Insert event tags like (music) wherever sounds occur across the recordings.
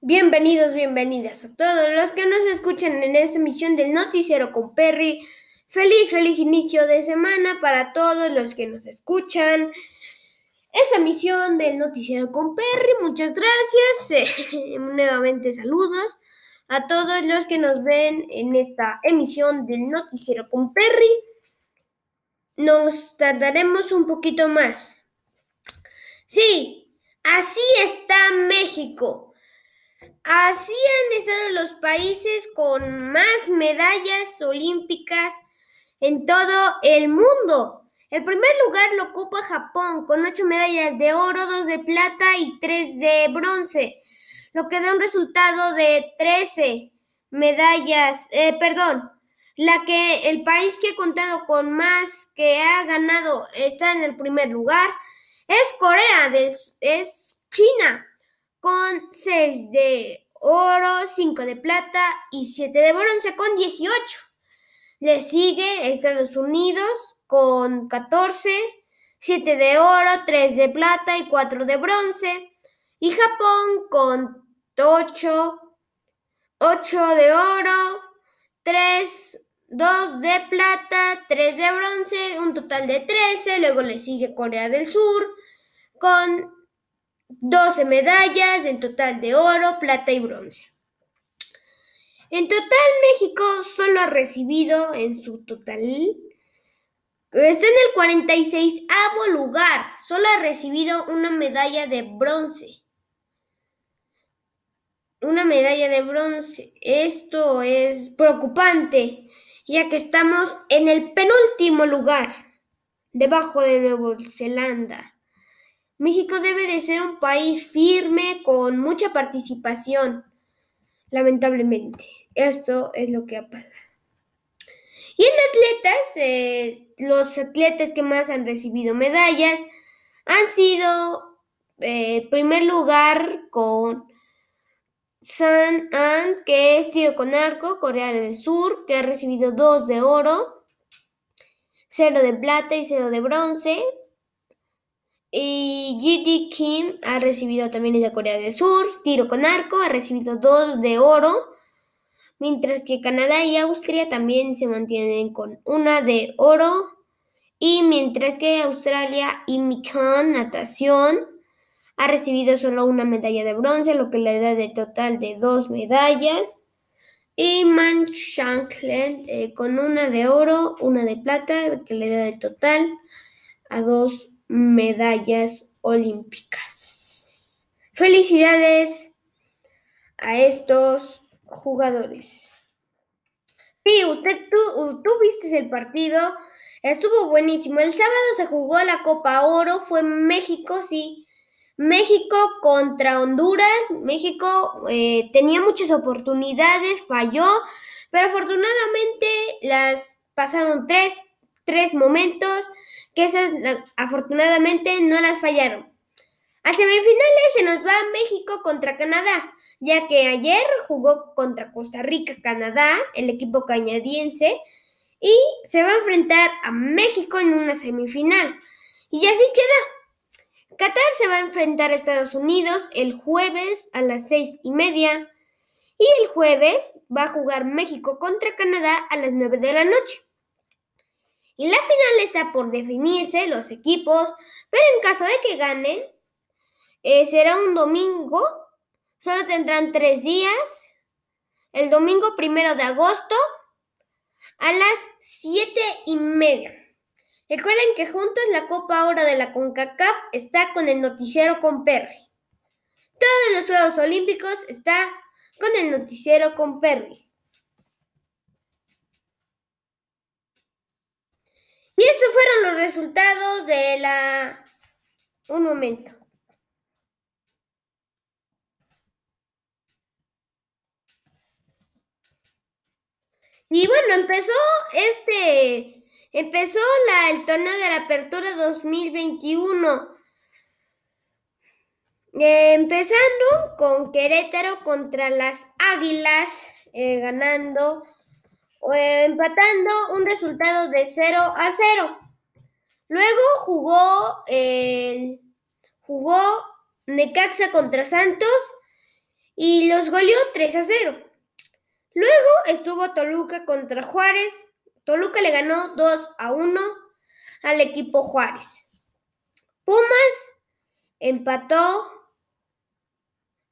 Bienvenidos, bienvenidas a todos los que nos escuchan en esta emisión del Noticiero con Perry. Feliz, feliz inicio de semana para todos los que nos escuchan. Esa emisión del Noticiero con Perry, muchas gracias. (laughs) nuevamente saludos a todos los que nos ven en esta emisión del Noticiero con Perry. Nos tardaremos un poquito más. Sí, así está México. Así han estado los países con más medallas olímpicas en todo el mundo. El primer lugar lo ocupa Japón con ocho medallas de oro, dos de plata y tres de bronce, lo que da un resultado de 13 medallas, eh, perdón, la que el país que ha contado con más que ha ganado está en el primer lugar es Corea, es China con 6 de oro, 5 de plata y 7 de bronce con 18. Le sigue Estados Unidos con 14, 7 de oro, 3 de plata y 4 de bronce. Y Japón con 8, 8 de oro, 3, 2 de plata, 3 de bronce, un total de 13. Luego le sigue Corea del Sur con 12 medallas en total de oro, plata y bronce. En total, México solo ha recibido en su total, está en el 46 lugar, solo ha recibido una medalla de bronce. Una medalla de bronce. Esto es preocupante, ya que estamos en el penúltimo lugar, debajo de Nueva Zelanda. México debe de ser un país firme con mucha participación. Lamentablemente, esto es lo que ha pasado. Y en atletas, eh, los atletas que más han recibido medallas han sido, eh, primer lugar, con San An, que es tiro con arco, Corea del Sur, que ha recibido dos de oro, cero de plata y cero de bronce. Y G.D. Kim ha recibido también de Corea del Sur, tiro con arco, ha recibido dos de oro, mientras que Canadá y Austria también se mantienen con una de oro, y mientras que Australia y Mikon natación ha recibido solo una medalla de bronce, lo que le da de total de dos medallas. Y Man Shankland eh, con una de oro, una de plata, que le da de total a dos medallas olímpicas. Felicidades a estos jugadores. Sí, usted, tú, tú viste el partido, estuvo buenísimo. El sábado se jugó la Copa Oro, fue México, sí. México contra Honduras. México eh, tenía muchas oportunidades, falló, pero afortunadamente las pasaron tres, tres momentos que esas afortunadamente no las fallaron. A semifinales se nos va México contra Canadá, ya que ayer jugó contra Costa Rica, Canadá, el equipo canadiense, y se va a enfrentar a México en una semifinal. Y así queda. Qatar se va a enfrentar a Estados Unidos el jueves a las seis y media. Y el jueves va a jugar México contra Canadá a las nueve de la noche. Y la final está por definirse los equipos, pero en caso de que ganen, eh, será un domingo. Solo tendrán tres días. El domingo primero de agosto a las siete y media. Recuerden que juntos la Copa Oro de la CONCACAF está con el noticiero con Perry. Todos los Juegos Olímpicos está con el noticiero con Perry. Y esos fueron los resultados de la... Un momento. Y bueno, empezó este, empezó la, el torneo de la apertura 2021. Eh, empezando con Querétaro contra las Águilas, eh, ganando empatando un resultado de 0 a 0. Luego jugó, el jugó Necaxa contra Santos y los goleó 3 a 0. Luego estuvo Toluca contra Juárez. Toluca le ganó 2 a 1 al equipo Juárez. Pumas empató.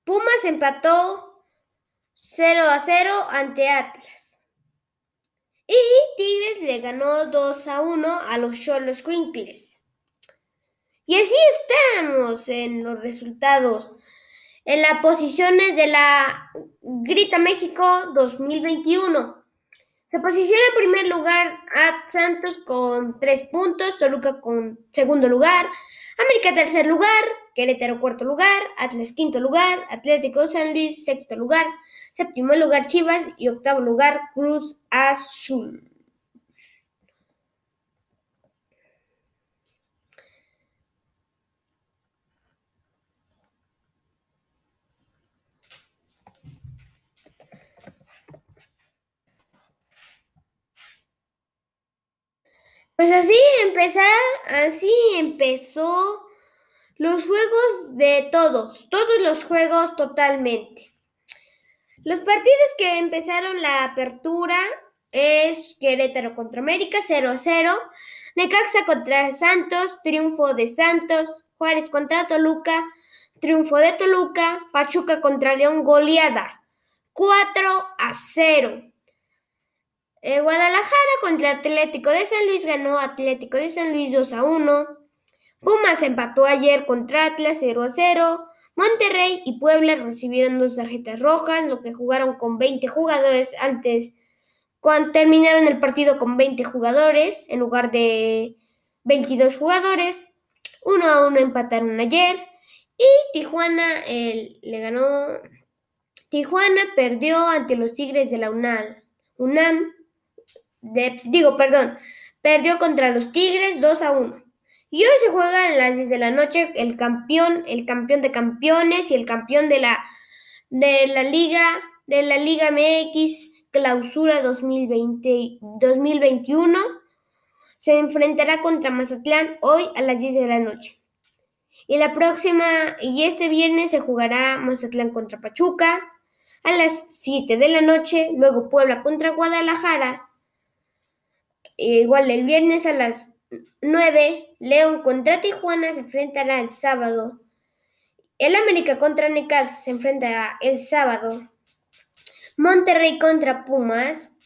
Pumas empató 0 a 0 ante Atlas. Y Tigres le ganó 2 a 1 a los Cholos Quinkles. Y así estamos en los resultados. En las posiciones de la Grita México 2021. Se posiciona en primer lugar a Santos con 3 puntos, Toluca con segundo lugar, América tercer lugar, Querétaro cuarto lugar, Atlas quinto lugar, Atlético San Luis sexto lugar, séptimo lugar Chivas y octavo lugar Cruz Azul. Pues así empezar, así empezó los juegos de todos, todos los juegos totalmente. Los partidos que empezaron la apertura es Querétaro contra América 0 a 0, Necaxa contra Santos, triunfo de Santos, Juárez contra Toluca, triunfo de Toluca, Pachuca contra León, goleada 4 a 0. Eh, Guadalajara contra Atlético de San Luis ganó Atlético de San Luis 2 a 1. Pumas empató ayer contra Atlas 0 a 0. Monterrey y Puebla recibieron dos tarjetas rojas, lo que jugaron con 20 jugadores antes, cuando terminaron el partido con 20 jugadores en lugar de 22 jugadores. 1 a 1 empataron ayer. Y Tijuana le ganó. Tijuana perdió ante los Tigres de la UNAM digo, perdón, perdió contra los Tigres 2 a 1. Y hoy se juega en las 10 de la noche el campeón, el campeón de campeones y el campeón de la, de la Liga, de la Liga MX Clausura 2020, 2021. Se enfrentará contra Mazatlán hoy a las 10 de la noche. Y la próxima, y este viernes se jugará Mazatlán contra Pachuca a las 7 de la noche, luego Puebla contra Guadalajara Igual el viernes a las 9, León contra Tijuana se enfrentará el sábado. El América contra Necaxa se enfrentará el sábado. Monterrey contra Pumas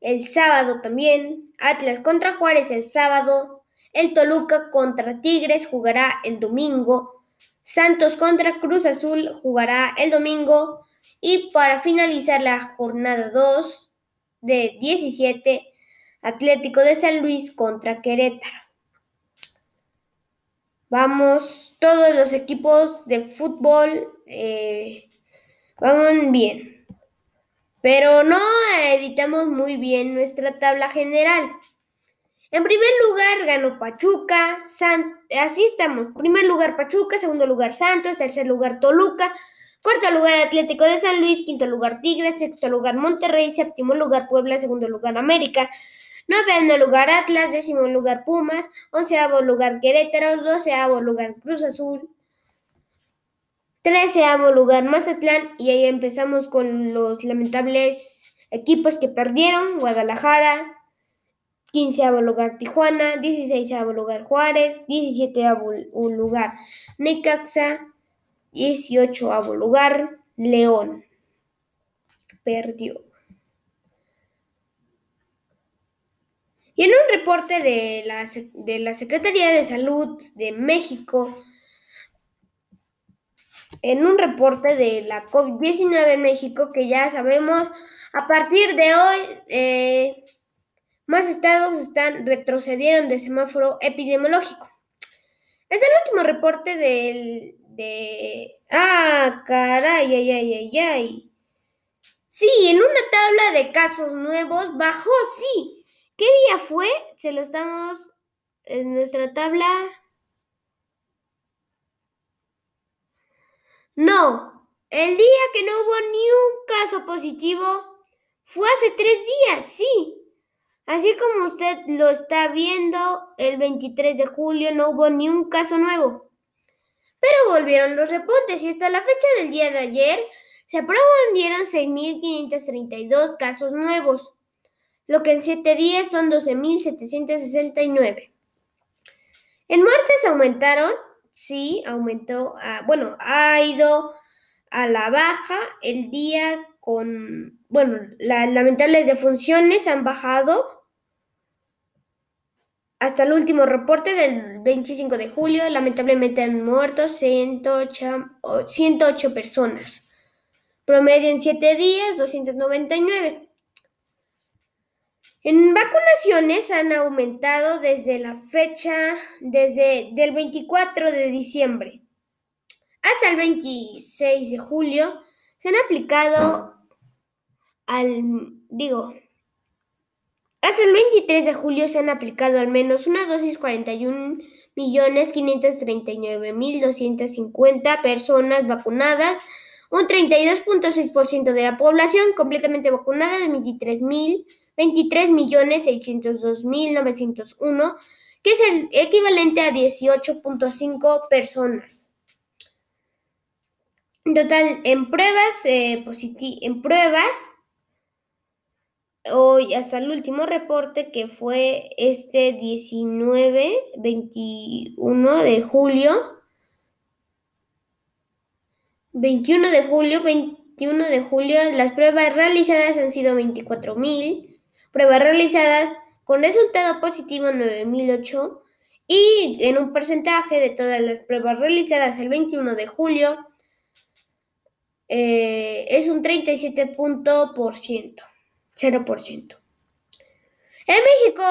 el sábado también. Atlas contra Juárez el sábado. El Toluca contra Tigres jugará el domingo. Santos contra Cruz Azul jugará el domingo. Y para finalizar la jornada 2 de 17, Atlético de San Luis contra Querétaro. Vamos, todos los equipos de fútbol eh, van bien. Pero no editamos muy bien nuestra tabla general. En primer lugar ganó Pachuca, así estamos. Primer lugar Pachuca, segundo lugar Santos, tercer lugar Toluca, cuarto lugar Atlético de San Luis, quinto lugar Tigres, sexto lugar Monterrey, séptimo lugar Puebla, segundo lugar América, Noveno lugar Atlas, décimo lugar Pumas, onceavo lugar Querétaro, doceavo lugar Cruz Azul, treceavo lugar Mazatlán. Y ahí empezamos con los lamentables equipos que perdieron, Guadalajara, quinceavo lugar Tijuana, dieciséisavo lugar Juárez, diecisietavo lugar Necaxa, dieciochoavo lugar León. Perdió. Y en un reporte de la, de la Secretaría de Salud de México, en un reporte de la COVID-19 en México, que ya sabemos, a partir de hoy, eh, más estados están retrocedieron de semáforo epidemiológico. Es el último reporte del, de... Ah, caray, ay, ay, ay, ay. Sí, en una tabla de casos nuevos bajó, sí, ¿Qué día fue? Se lo estamos en nuestra tabla. No, el día que no hubo ni un caso positivo fue hace tres días, sí. Así como usted lo está viendo, el 23 de julio no hubo ni un caso nuevo. Pero volvieron los repuntes y hasta la fecha del día de ayer Se promovieron 6.532 casos nuevos, lo que en 7 días son 12.769. En muertes aumentaron, sí, aumentó, bueno, ha ido a la baja el día con, bueno, las lamentables defunciones han bajado hasta el último reporte del 25 de julio. Lamentablemente han muerto 108, 108 personas. Promedio en 7 días, 299. En vacunaciones han aumentado desde la fecha, desde del 24 de diciembre hasta el 26 de julio, se han aplicado al, digo, hasta el 23 de julio se han aplicado al menos una dosis 41 millones 539 mil 250 personas vacunadas, un 32.6% de la población completamente vacunada de 23 mil 23.602.901, que es el equivalente a 18.5 personas. En total, en pruebas, eh, en pruebas, hoy hasta el último reporte que fue este 19, 21 de julio, 21 de julio, 21 de julio, las pruebas realizadas han sido 24.000 pruebas realizadas con resultado positivo 9008 y en un porcentaje de todas las pruebas realizadas el 21 de julio eh, es un 37%, 0%. En México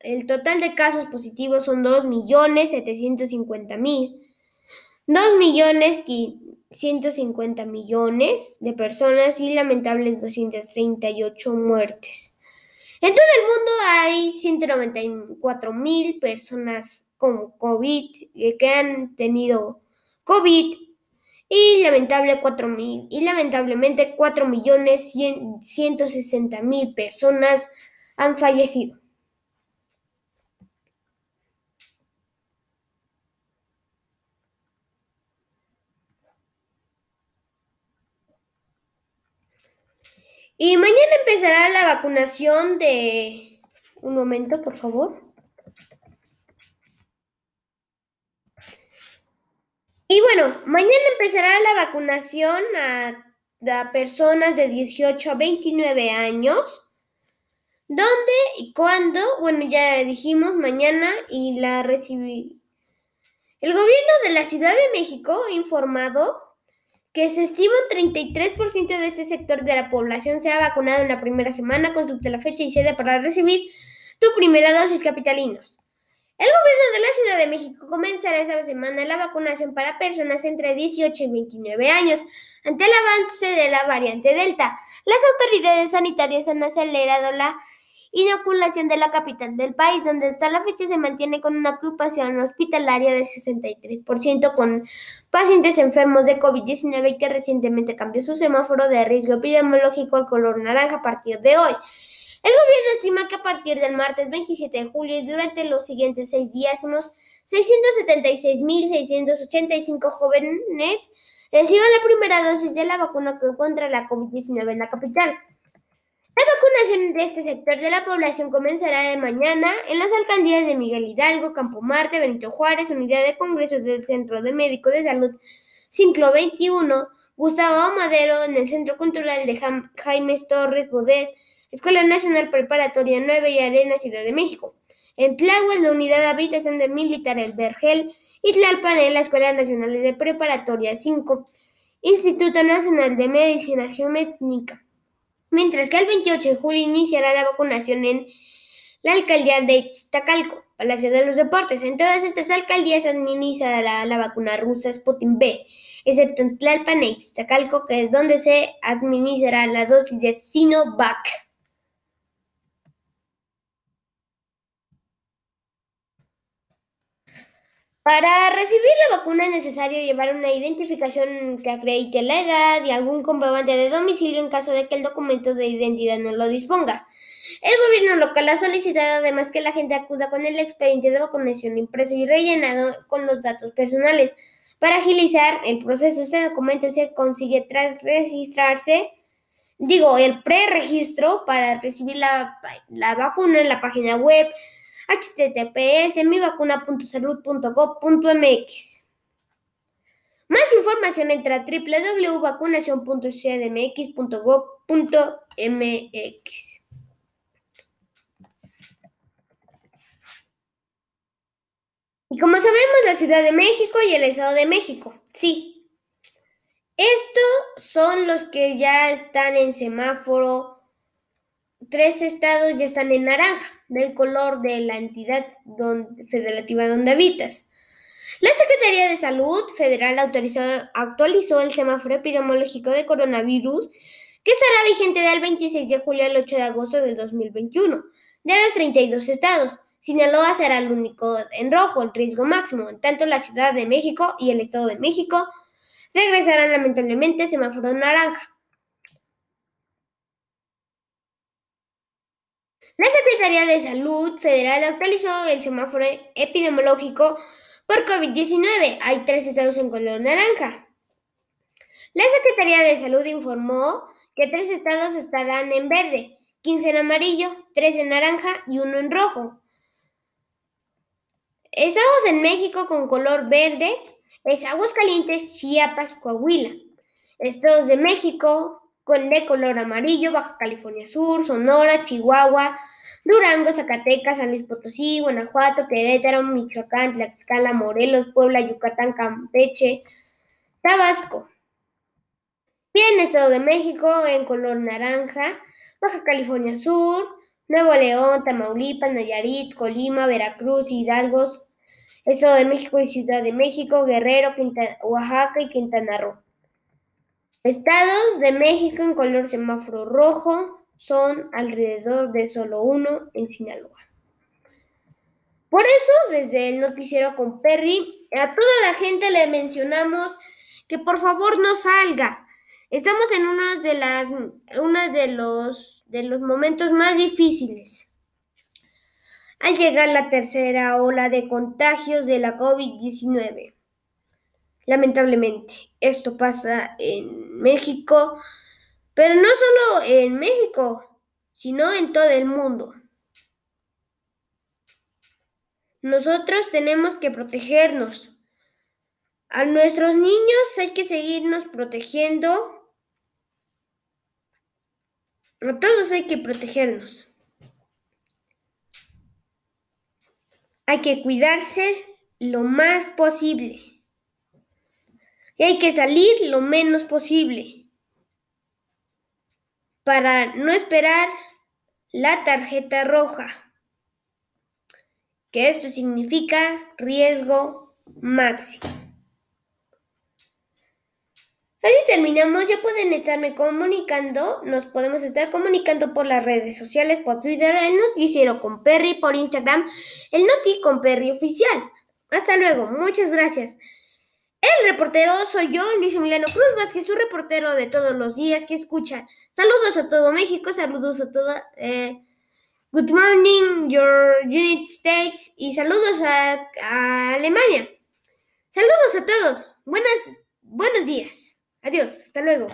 el total de casos positivos son 2.750.000. 2 millones 150 millones de personas y lamentables 238 muertes. En todo el mundo hay 194 mil personas con COVID eh, que han tenido COVID y lamentable 4 mil y lamentablemente 4 millones 160 mil personas han fallecido. Y mañana empezará la vacunación de... Un momento, por favor. Y bueno, mañana empezará la vacunación a, personas de 18 a 29 años. ¿Dónde y cuándo? Bueno, ya dijimos mañana y la recibí. El gobierno de la Ciudad de México ha informado que se estima un 33% de este sector de la población sea vacunado en la primera semana, consulte la fecha y sede para recibir tu primera dosis capitalinos. El gobierno de la Ciudad de México comenzará esta semana la vacunación para personas entre 18 y 29 años. Ante el avance de la variante Delta, las autoridades sanitarias han acelerado la inoculación de la capital del país, donde hasta la fecha se mantiene con una ocupación hospitalaria del 63%, con pacientes enfermos de COVID-19 y que recientemente cambió su semáforo de riesgo epidemiológico al color naranja a partir de hoy. El gobierno estima que a partir del martes 27 de julio y durante los siguientes seis días, unos 676.685 jóvenes reciban la primera dosis de la vacuna contra la COVID-19 en la capital. La vacunación de este sector de la población comenzará de mañana en las alcaldías de Miguel Hidalgo, Campo Marte, Benito Juárez, Unidad de Congresos del Centro de Médico de Salud Ciclo 21, Gustavo Madero, en el Centro Cultural de Jaime Torres Bodet, Escuela Nacional Preparatoria 9 y Arena Ciudad de México. En Tláhuac, la Unidad de Habitación del Militar El Vergel y Tlalpan, en la Escuela Nacional de Preparatoria 5, Instituto Nacional de Medicina Geométrica mientras que el 28 de julio iniciará la vacunación en la alcaldía de Iztacalco, Palacio de los Deportes. En todas estas alcaldías administrará la, vacuna rusa Sputnik B, excepto en Tlalpan e Iztacalco, que es donde se administrará la dosis de Sinovac. Para recibir la vacuna es necesario llevar una identificación que acredite la edad y algún comprobante de domicilio en caso de que el documento de identidad no lo disponga. El gobierno local ha solicitado además que la gente acuda con el expediente de vacunación impreso y rellenado con los datos personales Para agilizar el proceso, este documento se consigue tras registrarse, digo, el preregistro para recibir la, la vacuna en la página web https mivacuna.salud.gov.mx. Más información entra a www.vacunacion.cdmx.gov.mx. Y como sabemos, la Ciudad de México y el Estado de México, sí. Estos son los que ya están en semáforo. Tres estados ya están en naranja, del color de la entidad federativa donde habitas. La Secretaría de Salud Federal actualizó el semáforo epidemiológico de coronavirus que estará vigente del 26 de julio al 8 de agosto del 2021 de los 32 estados. Sinaloa será el único en rojo, en riesgo máximo. En tanto, la Ciudad de México y el Estado de México regresarán lamentablemente semáforo naranja. La Secretaría de Salud Federal actualizó el semáforo epidemiológico por COVID-19. Hay tres estados en color naranja. La Secretaría de Salud informó que tres estados estarán en verde, 15 en amarillo, 3 en naranja y uno en rojo. Estados en México con color verde es Aguascalientes, Chiapas, Coahuila. Estados de México de color amarillo, Baja California Sur, Sonora, Chihuahua, Durango, Zacatecas, San Luis Potosí, Guanajuato, Querétaro, Michoacán, Tlaxcala, Morelos, Puebla, Yucatán, Campeche, Tabasco. Y en Estado de México en color naranja, Baja California Sur, Nuevo León, Tamaulipas, Nayarit, Colima, Veracruz, Hidalgo, Estado de México y Ciudad de México, Guerrero, Oaxaca y Quintana Roo. Estados de México en color semáforo rojo son alrededor de solo uno en Sinaloa. Por eso, desde el noticiero con Perry, a toda la gente le mencionamos que por favor no salga, Estamos en uno de, las, de los momentos más difíciles. Al llegar la tercera ola de contagios de la COVID-19. Lamentablemente, esto pasa en México, pero no solo en México, sino en todo el mundo. Nosotros tenemos que protegernos. A nuestros niños hay que seguirnos protegiendo a todos hay que protegernos. Hay que cuidarse lo más posible. Y hay que salir lo menos posible. Para no esperar la tarjeta roja. Que esto significa riesgo máximo. Así terminamos, ya pueden estarme comunicando, nos podemos estar comunicando por las redes sociales, por Twitter, el noticiero con Perry, por Instagram, el noti con Perry oficial. Hasta luego, muchas gracias. El reportero soy yo, Luis Emiliano Cruz Vázquez, su reportero de todos los días que escucha. Saludos a todo México, saludos a toda... Eh, good morning, your United States y saludos a, a Alemania. Saludos a todos. Buenas, buenos días. Adiós, hasta luego.